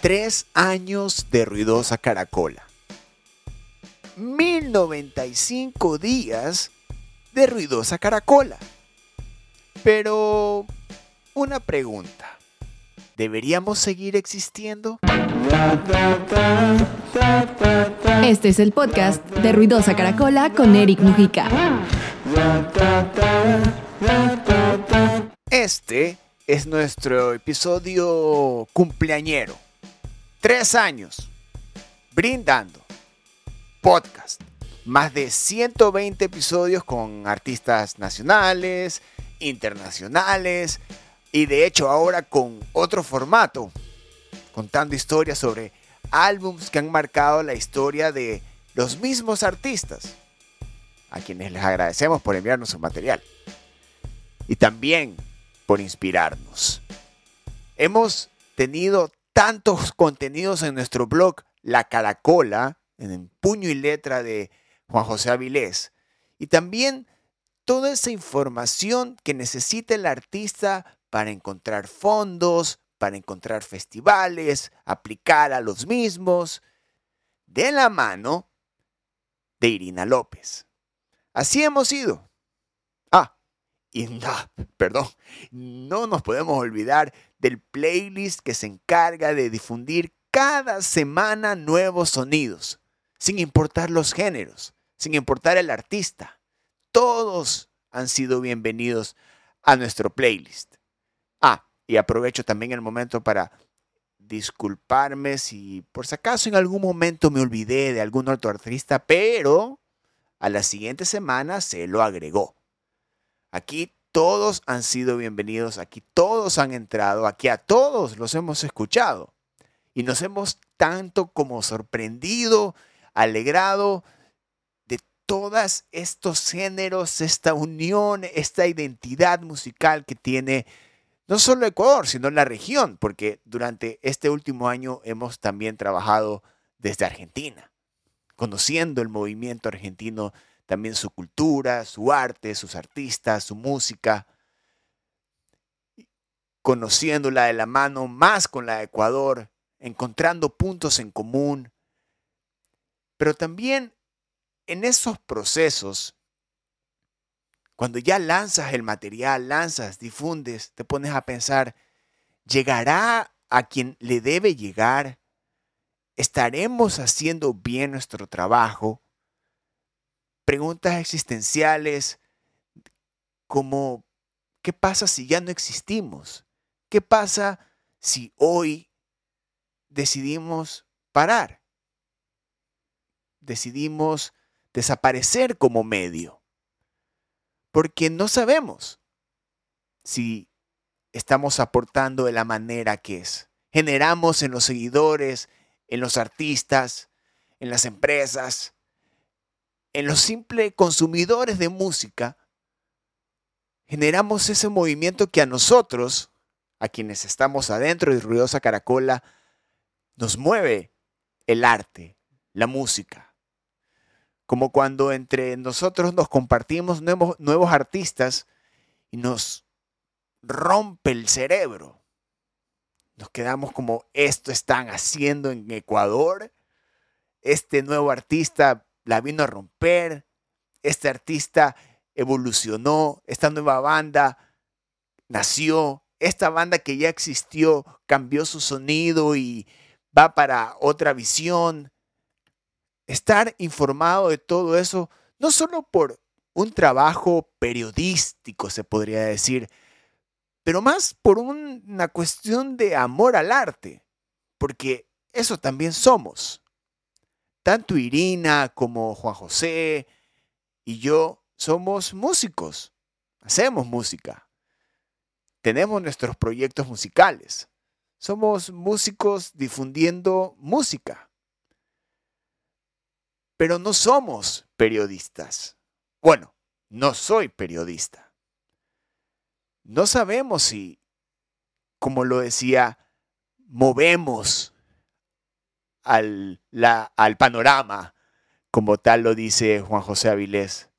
Tres años de ruidosa caracola. 1095 días de ruidosa caracola. Pero, una pregunta. ¿Deberíamos seguir existiendo? Este es el podcast de Ruidosa Caracola con Eric Mujica. Este es nuestro episodio cumpleañero. Tres años. Brindando. Podcast. Más de 120 episodios con artistas nacionales, internacionales y de hecho ahora con otro formato. Contando historias sobre álbums que han marcado la historia de los mismos artistas. A quienes les agradecemos por enviarnos su material. Y también por inspirarnos. Hemos tenido tantos contenidos en nuestro blog La Caracola, en puño y letra de Juan José Avilés, y también toda esa información que necesita el artista para encontrar fondos, para encontrar festivales, aplicar a los mismos, de la mano de Irina López. Así hemos ido. Y no, perdón, no nos podemos olvidar del playlist que se encarga de difundir cada semana nuevos sonidos, sin importar los géneros, sin importar el artista. Todos han sido bienvenidos a nuestro playlist. Ah, y aprovecho también el momento para disculparme si por si acaso en algún momento me olvidé de algún otro artista, pero a la siguiente semana se lo agregó. Aquí todos han sido bienvenidos, aquí todos han entrado, aquí a todos los hemos escuchado. Y nos hemos tanto como sorprendido, alegrado de todos estos géneros, esta unión, esta identidad musical que tiene no solo Ecuador, sino la región, porque durante este último año hemos también trabajado desde Argentina, conociendo el movimiento argentino también su cultura, su arte, sus artistas, su música, conociéndola de la mano más con la de Ecuador, encontrando puntos en común, pero también en esos procesos, cuando ya lanzas el material, lanzas, difundes, te pones a pensar, ¿llegará a quien le debe llegar? ¿Estaremos haciendo bien nuestro trabajo? Preguntas existenciales como ¿qué pasa si ya no existimos? ¿Qué pasa si hoy decidimos parar? Decidimos desaparecer como medio. Porque no sabemos si estamos aportando de la manera que es. Generamos en los seguidores, en los artistas, en las empresas, en los simples consumidores de música, generamos ese movimiento que a nosotros, a quienes estamos adentro de Ruidosa Caracola, nos mueve el arte, la música. Como cuando entre nosotros nos compartimos nuevos, nuevos artistas y nos rompe el cerebro. Nos quedamos como, esto están haciendo en Ecuador. Este nuevo artista la vino a romper, este artista evolucionó, esta nueva banda nació, esta banda que ya existió cambió su sonido y va para otra visión. Estar informado de todo eso, no solo por un trabajo periodístico, se podría decir, pero más por una cuestión de amor al arte, porque eso también somos tanto Irina como Juan José y yo somos músicos, hacemos música, tenemos nuestros proyectos musicales, somos músicos difundiendo música, pero no somos periodistas. Bueno, no soy periodista. No sabemos si, como lo decía, movemos al, la, al panorama, como tal lo dice Juan José Avilés.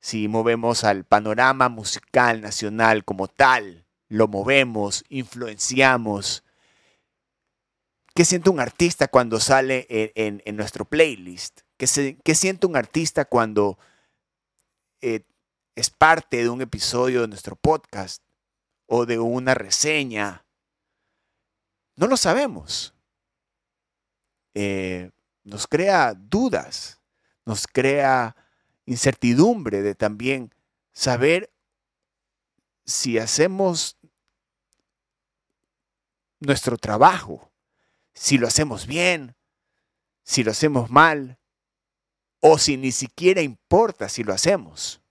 Si movemos al panorama musical nacional como tal, lo movemos, influenciamos, ¿Qué siente un artista cuando sale en, nuestro playlist? ¿Qué, siente un artista cuando eh, es parte de un episodio de nuestro podcast o de una reseña? No lo sabemos. Eh, nos crea dudas, nos crea incertidumbre de también saber si hacemos nuestro trabajo, si lo hacemos bien, si lo hacemos mal, o si ni siquiera importa si lo hacemos.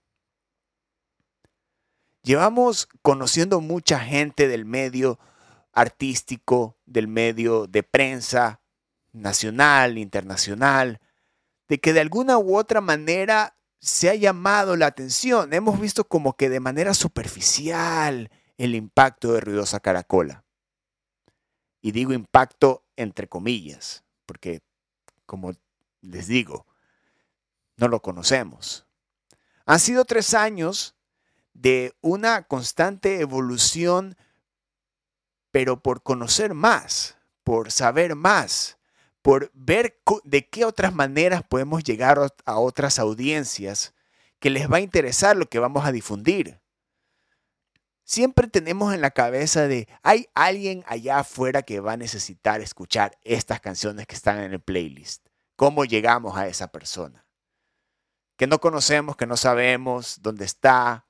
Llevamos conociendo mucha gente del medio artístico, del medio de prensa, nacional, internacional, de que de alguna u otra manera se ha llamado la atención. Hemos visto como que de manera superficial el impacto de Ruidosa Caracola. Y digo impacto entre comillas, porque como les digo, no lo conocemos. Han sido tres años de una constante evolución, pero por conocer más, por saber más, por ver de qué otras maneras podemos llegar a otras audiencias que les va a interesar lo que vamos a difundir. Siempre tenemos en la cabeza de, hay alguien allá afuera que va a necesitar escuchar estas canciones que están en el playlist. ¿Cómo llegamos a esa persona? Que no conocemos, que no sabemos dónde está,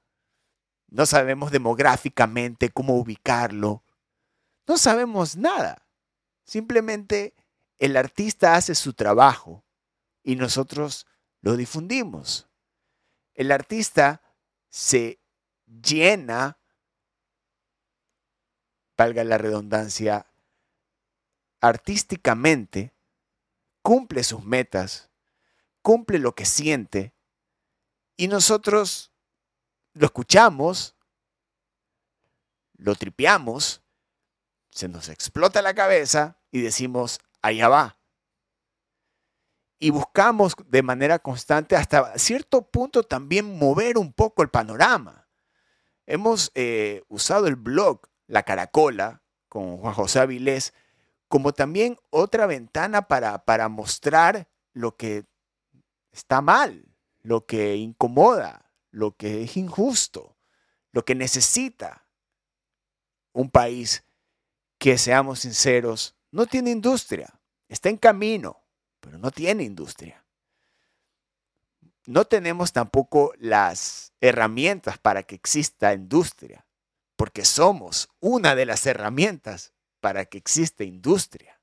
no sabemos demográficamente cómo ubicarlo, no sabemos nada. Simplemente el artista hace su trabajo y nosotros lo difundimos. El artista se llena, valga la redundancia, artísticamente, cumple sus metas, cumple lo que siente y nosotros lo escuchamos, lo tripeamos, se nos explota la cabeza y decimos, allá va. Y buscamos de manera constante hasta cierto punto también mover un poco el panorama. Hemos eh, usado el blog La Caracola con Juan José Avilés como también otra ventana para, para mostrar lo que está mal, lo que incomoda, lo que es injusto, lo que necesita un país que, seamos sinceros, no tiene industria, está en camino, pero no tiene industria. No tenemos tampoco las herramientas para que exista industria, porque somos una de las herramientas para que exista industria.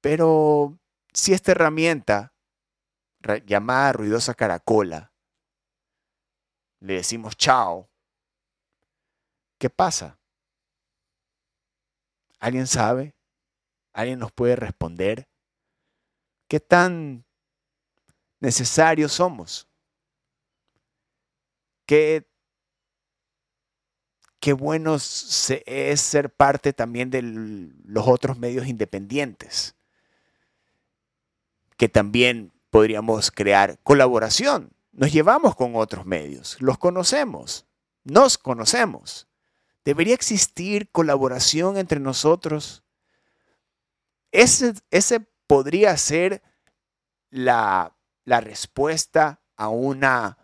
Pero si esta herramienta, llamada ruidosa caracola, le decimos chao, ¿qué pasa? ¿Alguien sabe? ¿Alguien nos puede responder? ¿Qué tan necesarios somos? ¿Qué, qué bueno es ser parte también de los otros medios independientes? Que también podríamos crear colaboración. Nos llevamos con otros medios, los conocemos, nos conocemos. ¿Debería existir colaboración entre nosotros? Ese, ese podría ser la, la respuesta a una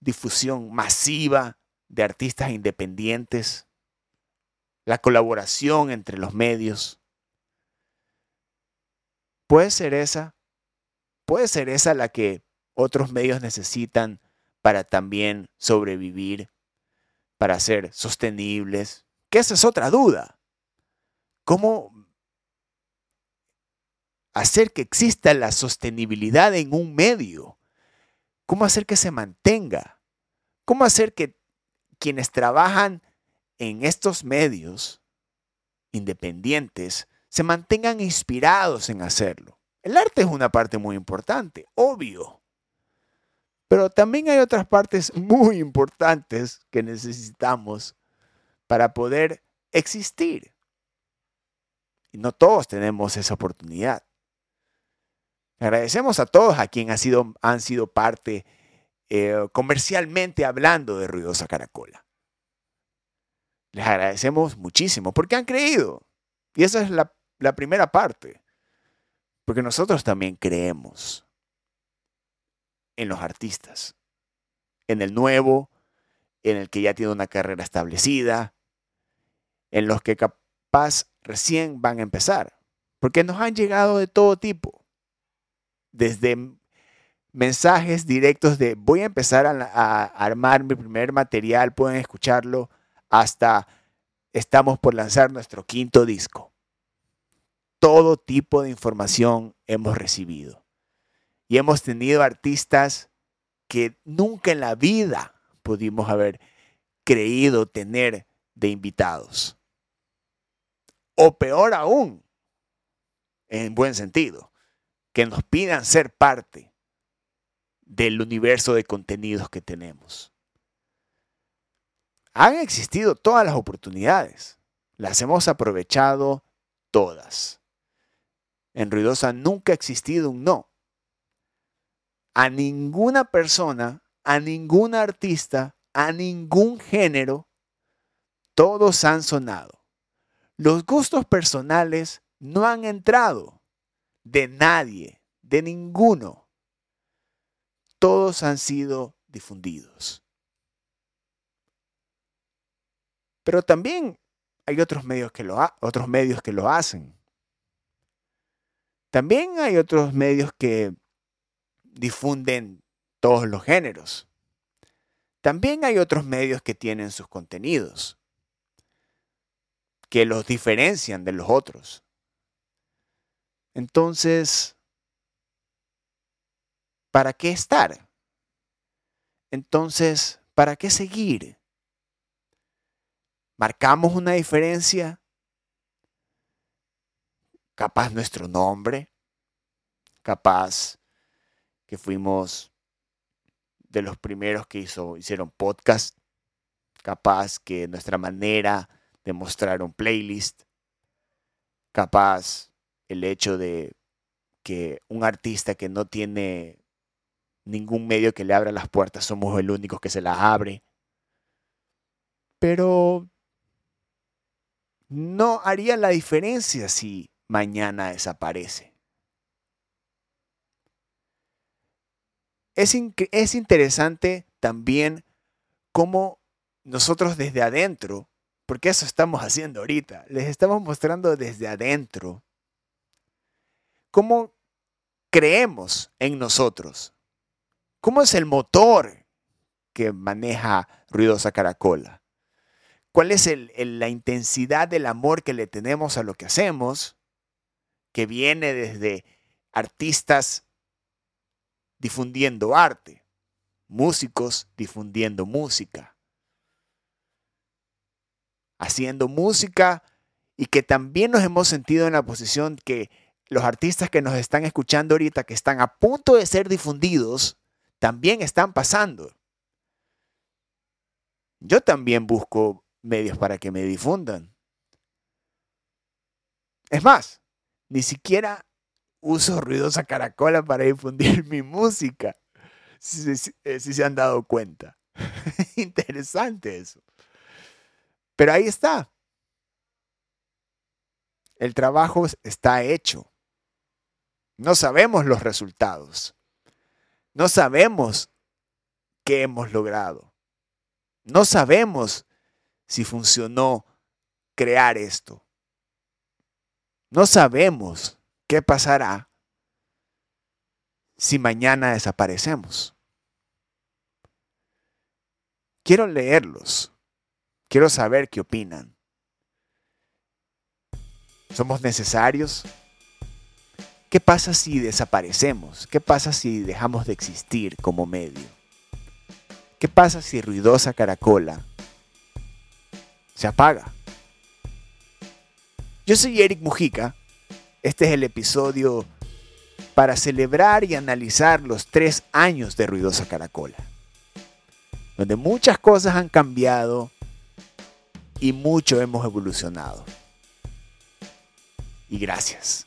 difusión masiva de artistas independientes, la colaboración entre los medios. Puede ser esa, puede ser esa la que otros medios necesitan para también sobrevivir para ser sostenibles? Que esa es otra duda. ¿Cómo hacer que exista la sostenibilidad en un medio? ¿Cómo hacer que se mantenga? ¿Cómo hacer que quienes trabajan en estos medios independientes se mantengan inspirados en hacerlo? El arte es una parte muy importante, obvio. Pero también hay otras partes muy importantes que necesitamos para poder existir. Y no todos tenemos esa oportunidad. Agradecemos a todos a quienes han sido, han sido parte eh, comercialmente hablando de Ruidosa Caracola. Les agradecemos muchísimo porque han creído. Y esa es la, la primera parte. Porque nosotros también creemos en los artistas, en el nuevo, en el que ya tiene una carrera establecida, en los que capaz recién van a empezar, porque nos han llegado de todo tipo, desde mensajes directos de voy a empezar a, armar mi primer material, pueden escucharlo, hasta estamos por lanzar nuestro quinto disco. Todo tipo de información hemos recibido. Y hemos tenido artistas que nunca en la vida pudimos haber creído tener de invitados. O peor aún, en buen sentido, que nos pidan ser parte del universo de contenidos que tenemos. Han existido todas las oportunidades. Las hemos aprovechado todas. En Ruidosa nunca ha existido un no. A ninguna persona, a ningún artista, a ningún género, todos han sonado. Los gustos personales no han entrado de nadie, de ninguno. Todos han sido difundidos. Pero también hay otros medios que lo, otros medios que lo hacen. También hay otros medios que difunden todos los géneros. También hay otros medios que tienen sus contenidos, que los diferencian de los otros. Entonces, ¿para qué estar? Entonces, ¿para qué seguir? ¿Marcamos una diferencia? Capaz nuestro nombre, capaz que fuimos de los primeros que hizo, hicieron podcast, capaz que nuestra manera de mostrar un playlist, capaz el hecho de que un artista que no tiene ningún medio que le abra las puertas, somos el único que se las abre. Pero no haría la diferencia si mañana desaparece. Es, es interesante también cómo nosotros desde adentro, porque eso estamos haciendo ahorita, les estamos mostrando desde adentro cómo creemos en nosotros. ¿Cómo es el motor que maneja Ruidosa Caracola? ¿Cuál es la intensidad del amor que le tenemos a lo que hacemos? Que viene desde artistas difundiendo arte, músicos difundiendo música, haciendo música y que también nos hemos sentido en la posición que los artistas que nos están escuchando ahorita, que están a punto de ser difundidos, también están pasando. Yo también busco medios para que me difundan. Es más, ni siquiera uso ruidosa caracola para difundir mi música. Si, eh, se han dado cuenta. Interesante eso. Pero ahí está. El trabajo está hecho. No sabemos los resultados. No sabemos qué hemos logrado. No sabemos si funcionó crear esto. No sabemos qué pasará si mañana desaparecemos. Quiero leerlos. Quiero saber qué opinan. ¿Somos necesarios? ¿Qué pasa si desaparecemos? ¿Qué pasa si dejamos de existir como medio? ¿Qué pasa si ruidosa caracola se apaga? Yo soy Eric Mujica. Este es el episodio para celebrar y analizar los tres años de Ruidosa Caracola, donde muchas cosas han cambiado y mucho hemos evolucionado. Y gracias.